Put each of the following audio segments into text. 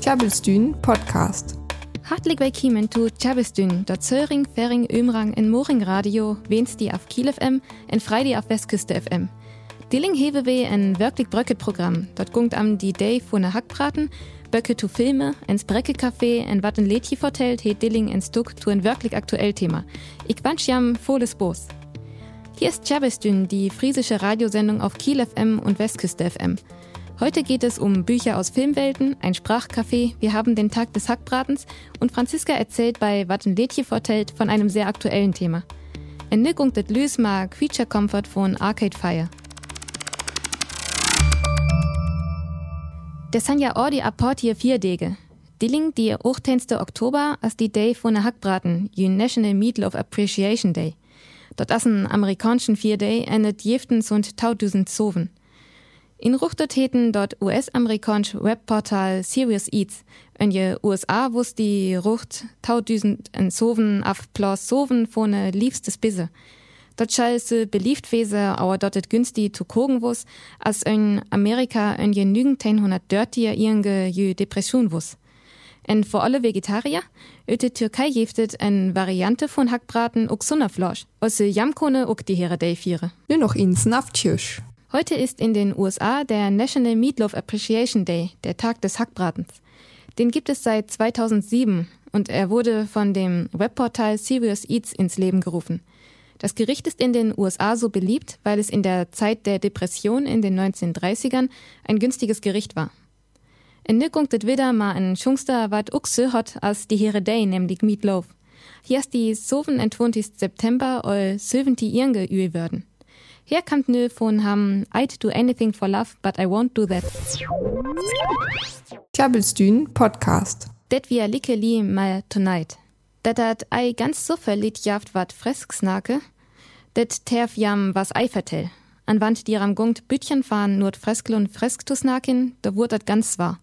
Tjabelstün Podcast. Hartelijk willkommen zu Tjabelstün, dort Zöring, Fering, Ömrang in Moring Radio, wens die auf Kiel FM en Freitag auf Westküste FM. Dilling hewe we ein wirklich bröcket Programm. Dort gungt am die Day von der Hackbraten, Böcke zu Filme, ins Brecke-Café, en wat Lädchen vertellt, het Dilling en Stuck zu ein wirklich aktuell Thema. Ich wünsch jam volles Boos. Hier ist Tjabelstün, die friesische Radiosendung auf Kiel FM und Westküste FM. Heute geht es um Bücher aus Filmwelten, ein Sprachcafé, wir haben den Tag des Hackbratens und Franziska erzählt bei Watten Lädje vertellt von einem sehr aktuellen Thema. Entnickung det Lüs Creature Comfort von Arcade Fire. Der sind ja Ordi Apport hier vier Dege. Dilling die 18. Oktober als die Day von der Hackbraten, jün National Meatloaf Appreciation Day. Dort ist ein amerikanischen vier Day endet jeftens und tausend Zoven. In Ruchtertäten dort US-amerikanisch Webportal Serious Eats. In je USA wus die Rucht tausend en Soven auf Plus Soven von ne liebstes Bisse. Dort schall se beliebt wese, aber dort günstig zu kogen wus, als in Amerika in je nügend 130 ihrenge je Depression wus. En vor alle Vegetarier, öte Türkei jeftet en Variante von Hackbraten uk Sunnerflosch, osse Jamkone uk die Here Day fiere. Nur noch ins Naftjösch. Heute ist in den USA der National Meatloaf Appreciation Day, der Tag des Hackbratens. Den gibt es seit 2007 und er wurde von dem Webportal Serious Eats ins Leben gerufen. Das Gericht ist in den USA so beliebt, weil es in der Zeit der Depression in den 1930ern ein günstiges Gericht war. In Nückung det wieder mal ein Schungster wat Uxe hat als die Here Day, nämlich Meatloaf. Hier ist die Soven entwohnt September ol 70 Irnge üe werden. Hier kommt nö von ham I'd do anything for love, but I won't do that. Tjabelstün Podcast. Det wir like li mal tonight. Dat hat ei ganz so verlit jaft wat Fresksnake. Det terf jam was ei vertell. An Wand die ram gungt Bütchen fahren nur Freskel und Fresktusnakin, da wurd dat ganz wahr.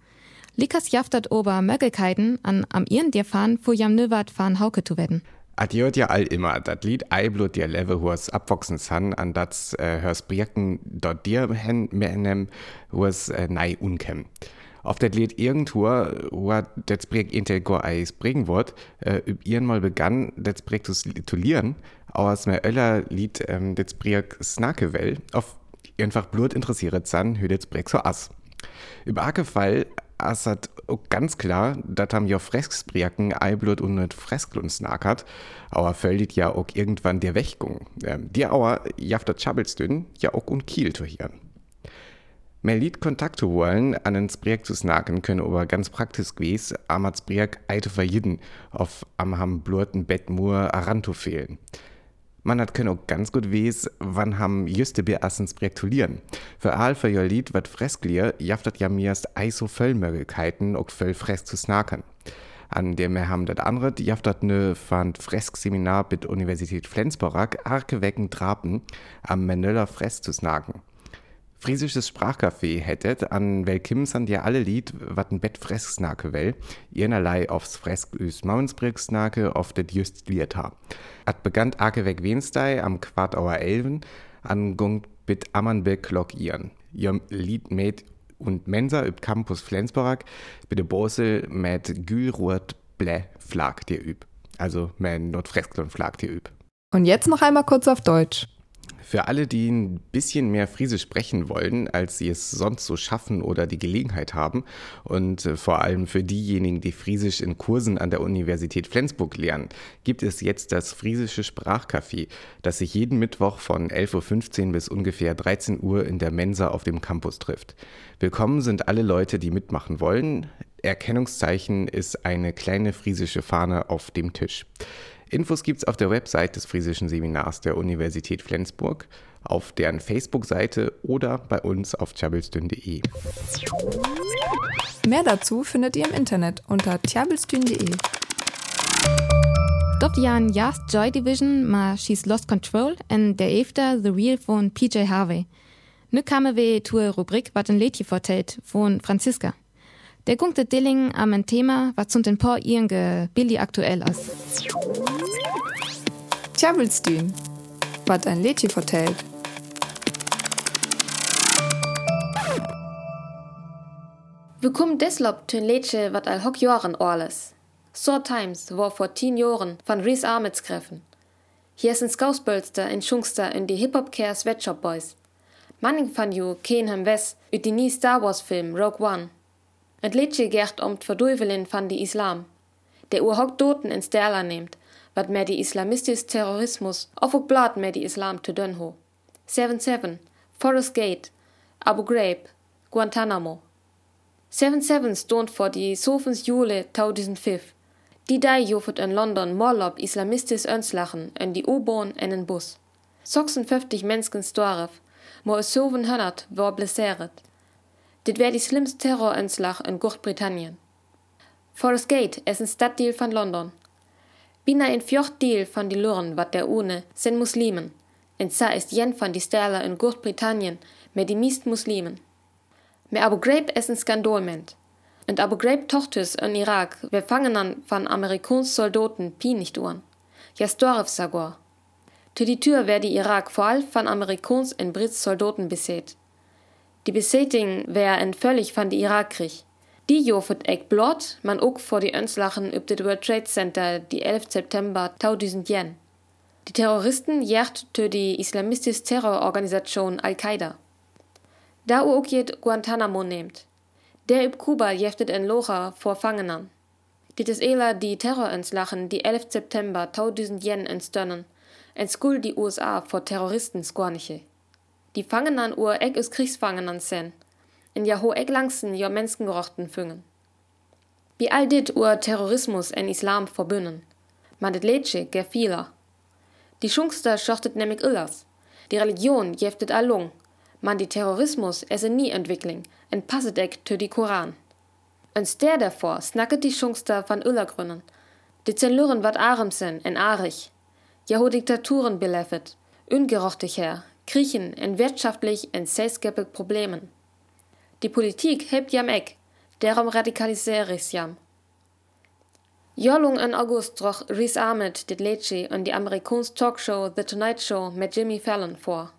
Likas jaftat ober Möglichkeiten an am ihren dir fahren, fu jam nö wat fahren hauke zu werden. Adiot ja all immer, dat Lied Eiblut dir Level hus abwachsen san, an das äh, hörst Birken dort dir menem hus äh, nei unkem. Auf das Lied irgendwo, wo das Projekt intel go eis bringen wird, äh, üb ihren mal begann, das Projekt zu lieren, aus mehr öller Lied ähm, das Projekt Snakewell, auf einfach blut interessiert san, hü das Projekt so ass. Über Fall as hat ganz klar, dat haben ja Fresksprirken Eiblut und net Freskel und snackert, aber fällt ja auch irgendwann der Wächgung. Ähm, die Auer jaft dat Chabelsdünn ja auch und Kiel zu hier. Mehr Lied Kontakt zu wollen, an den Projekt zu snacken, können aber ganz praktisch gewesen, am als Projekt eite verjiden, auf am ham blurten Bettmur Aranto fehlen. Man hat können auch ganz gut wies, wann ham juste Bier assens projektulieren. Für all für ihr Lied wat Fresklier, jaftet ja mirst eiso Völlmöglichkeiten auch voll fresk zu snacken. An dem wir haben das andere, jaftet ne fand Fresk-Seminar mit Universität Flensburg, arke wecken Trapen, am Menöller Fresk zu snacken. Friesisches Sprachcafé hättet, an welchem san dir alle Lied, wat ein Bett Fresksnake will, ihrnerlei aufs Fresk üs Mauensbricksnake auf det just liert ha. At begann Ake weg Wenstei am Quartauer Elven, an gungt bit Ammanbeck Glock ihren. Ihrem Lied mit und Mensa üb Campus Flensburg, bitte Bosel mit Gülrurt Blä Flag dir üb. Also mein Nordfresklon Flag dir üb. Und jetzt noch einmal kurz auf Deutsch. Für alle, die ein bisschen mehr Friesisch sprechen wollen, als sie es sonst so schaffen oder die Gelegenheit haben, und äh, vor allem für diejenigen, die Friesisch in Kursen an der Universität Flensburg lernen, gibt es jetzt das Friesische Sprachcafé, das sich jeden Mittwoch von 11.15 Uhr bis ungefähr 13 Uhr in der Mensa auf dem Campus trifft. Willkommen sind alle Leute, die mitmachen wollen. Erkennungszeichen ist eine kleine friesische Fahne auf dem Tisch. Infos gibt's auf der Website des Friesischen Seminars der Universität Flensburg, auf deren Facebook-Seite oder bei uns auf tjabelstün.de. Mehr dazu findet ihr im Internet unter tjabelstün.de. Dort Jan Jast Joy Division ma She's Lost Control en der Efter The Real von PJ Harvey. Nu kamen wir zur Rubrik wat ein Lädchen vertellt von Franziska. Der gunkte Dilling am ein Thema, was zum den paar ihrenge Billy aktuell ist. Tjabelstün. Was ein Lädchen vertellt. Wir kommen deshalb zu ein Lädchen, wat al hock Jahren alles. So Times war vor zehn Jahren von Reese Armits treffen. Hier ein Skausbölster in Schungster in die Hip-Hop-Care Sweatshop Boys. Manning van ju ken hem wes ut die nie Star Wars Film Rogue One. Et Lädchen um d'Verduivelin van die Islam. Der ur hock Doten in Sterla nehmt, wat mehr die islamistisch Terrorismus auf ook Blatt mehr die Islam zu dünn ho. 7-7, Forest Gate, Abu Ghraib, Guantanamo. 7-7 stond vor die Sofens Jule 2005. Die dai jofet in London Morlob islamistisch önslachen en die U-Bahn en en Bus. 56 Menschen storf, mo es 700 war blesseret. Dit wär die slimste Terrorönslach in Großbritannien. Forest Gate is een Stadtdeel van London. Bina in fjort deel van die Luren wat der une sind Muslimen. En sa ist jen van die Sterler in Großbritannien met die meest Muslimen. Me Abu Ghraib is een Skandolment. Und Abu Ghraib tochters in Irak wir fangen an van Amerikans Soldaten pi nicht uhren. Ja storf sagor. Zu die Tür wär die Irak vor allem von Amerikans en Brits Soldaten beset. Die Beseting wär en völlig van die Irakkrieg. Die jofet ek blot, man ook vor die Önslachen üb det World Trade Center die 11. September 2001. Die Terroristen jacht tö die islamistische Terrororganisation Al-Qaida. Da ook jet Guantanamo nehmt. Der üb Kuba jeftet en Locha vor Fangenern. Dit is ela die Terrorönslachen die 11. September 2001 entstønnen, en skuld die USA vor Terroristen skorniche. Die Fangenern ur ek is Kriegsfangenern sen, in ja ho langsen jo Menschengerochten füngen. Wie all dit ur Terrorismus en Islam verbünnen. Man det Lädsche ger vieler. Die Schungster schochtet nämlich illers. Die Religion jeftet allung. Man die Terrorismus esse nie Entwickling, en passet ek tö die Koran. En ster davor snacket die Schungster van Illergrünnen. Die Zenluren wat Aremsen en Arich. Ja ho Diktaturen beleffet, ungerochtig her, kriechen en wirtschaftlich en seiskepig Problemen. Die Politik hebt jam ek, derom radikaliseris jam. Jolung in August troch Reese Ahmed dit Lädschi und die Amerikans Talkshow The Tonight Show mit Jimmy Fallon vor.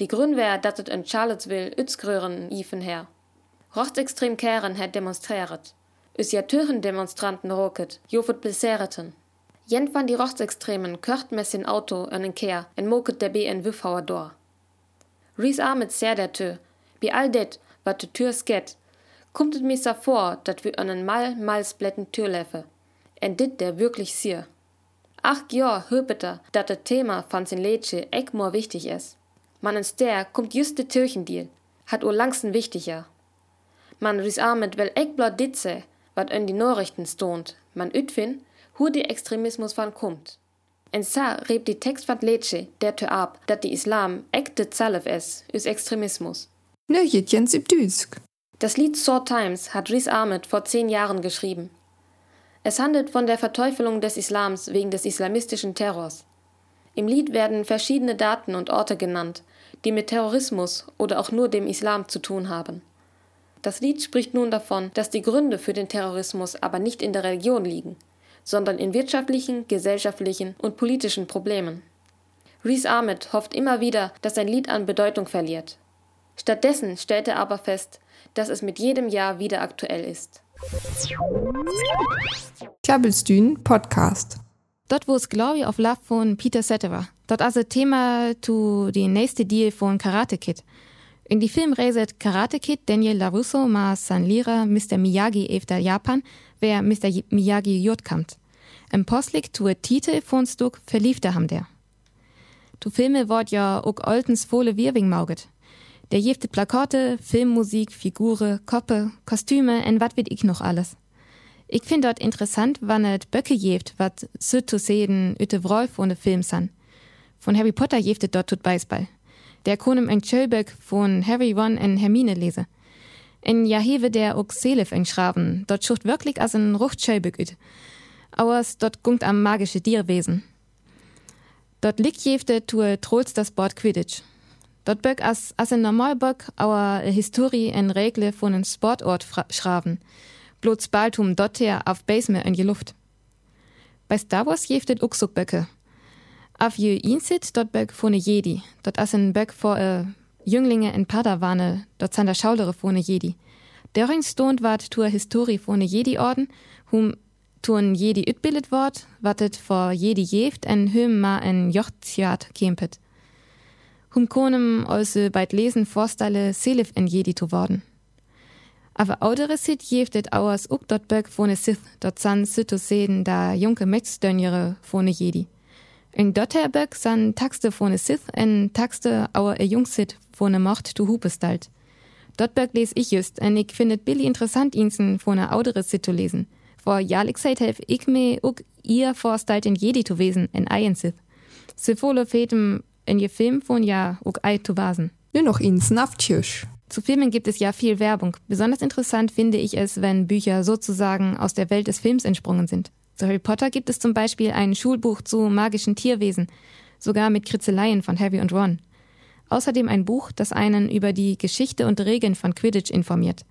Die Grün wär, dat het in Charlottesville Utzgrören ifen her. Rechtsextrem Kären het demonstriert. Us ja Türen Demonstranten roket, jofet blessereten. Jent van die Rechtsextremen kört mes in Auto en en Kehr en moket der BN Wüffhauer dor. Reese Ahmed ser der Tö, bi all det, wat de Tür sket, kommt et mir sa vor, dat wir einen mal malsblätten Tür läffe. En dit der wirklich sier. Ach ja, höpeter, dat det Thema van sin Lädsche eck more wichtig is. Man ins der kommt just de Türchendeal, hat ur langsten wichtiger. Man ris Ahmed wel eck blot ditze, wat in die Nachrichten stond, man ütfin, hu die Extremismus van kommt. En sa rebt die Text van Lädsche der tö ab, dat die Islam eck de Zalef es, üs Extremismus. Ne. Das Lied Sword Times hat Reese Ahmed vor zehn Jahren geschrieben. Es handelt von der Verteufelung des Islams wegen des islamistischen Terrors. Im Lied werden verschiedene Daten und Orte genannt, die mit Terrorismus oder auch nur dem Islam zu tun haben. Das Lied spricht nun davon, dass die Gründe für den Terrorismus aber nicht in der Religion liegen, sondern in wirtschaftlichen, gesellschaftlichen und politischen Problemen. Reese Ahmed hofft immer wieder, dass sein Lied an Bedeutung verliert. Stattdessen stellt er aber fest, dass es mit jedem Jahr wieder aktuell ist. Tjabelstühn Podcast. Dort wo es Glory of Love von Peter Cetera. Dort also Thema zu die nächste Deal von Karate Kid. In die Film reiset Karate Kid Daniel LaRusso ma San Lira Mr. Miyagi efter Japan, wer Mr. Miyagi jod kommt. Im Postlik tu Titel von Stück verliefte ham der. Tu Filme wort ja ook oltens Fohle Wirwing mauget. Der jefte Plakate, Filmmusik, Figure, Koppe, Kostüme en wat wird ich noch alles. Ich find dort interessant, wann et Böcke jeft, wat zu sehen, üte Wrolf ohne Film san. Von Harry Potter jeftet dort tut Beisball. Der konem en Schölböck von Harry, Ron en Hermine lese. En Jaheve der ook Selef en Schraben, dort schucht wirklich as en Rucht Schölböck üt. Auers dort gungt am magische Dierwesen. Dort liegt jefte tue trolls das Board Quidditch. Dort böck as, as en Normalböck auer Historie en Regle von en Sportort schraven. Bloß Baltum dort her auf Baseme in die Luft. Bei Star Wars jeftet uxuk Böcke. Auf je insit dort böck von Jedi. Dort as en Böck vor äh, Jünglinge in Padawane, dort san der Schaulere von Jedi. Darin stond wat tur Historie von Jedi-Orden, hum tun Jedi utbildet wort, wattet vor Jedi jeft en hüm ma en Jochtjat kempet. Hum konem also beit lesen vorstelle Selif en Jedi zu worden. Aber audere sit jeftet auers uk dort böck von Sith, dort san sitto seden da junke Mexdönjere von Jedi. In Dotterböck san Taxte von Sith en Taxte auer e Jungsit von Macht du Hupestalt. Dort les ich just, en ich findet Billy interessant insen von a audere Sit zu lesen. Vor jalik seit helf ich me uk ihr vorstalt in Jedi zu wesen en Eien Sith. Sifole fetem en je Film von ja uk ei zu wasen. Nur noch ins Naftjösch. Zu Filmen gibt es ja viel Werbung. Besonders interessant finde ich es, wenn Bücher sozusagen aus der Welt des Films entsprungen sind. Zu Harry Potter gibt es zum Beispiel ein Schulbuch zu magischen Tierwesen, sogar mit Kritzeleien von Harry und Ron. Außerdem ein Buch, das einen über die Geschichte und Regeln von Quidditch informiert.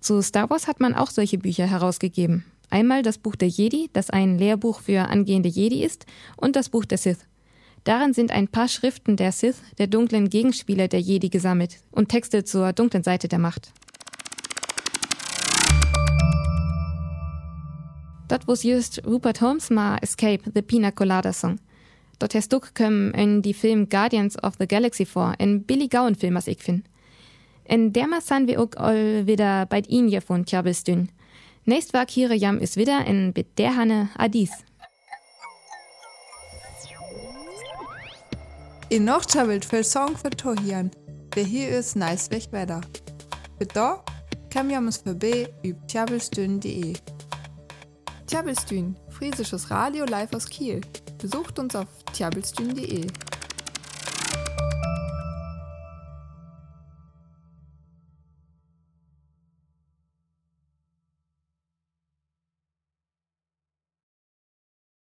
Zu Star Wars hat man auch solche Bücher herausgegeben. Einmal das Buch der Jedi, das ein Lehrbuch für angehende Jedi ist, und das Buch der Sith. Darin sind ein paar Schriften der Sith, der dunklen Gegenspieler der Jedi, gesammelt und Texte zur dunklen Seite der Macht. Dort was just Rupert Holmes ma Escape, the Pina Colada Song. Dort hast du kommen in die Film Guardians of the Galaxy vor, ein Billy Gowan Film, was ich find. In der ma san wir auch all wieder bei Ihnen von Tjabelstün. Nächst war Kire Jam ist wieder in Bit der Hanne Adis. In Nachtschabelt für Song für Tohian, der hier ist nice weg weiter. Für da kann wir uns vorbei über tjabelstün.de. Tjabelstün, friesisches Radio live aus Kiel. Besucht uns auf tjabelstün.de.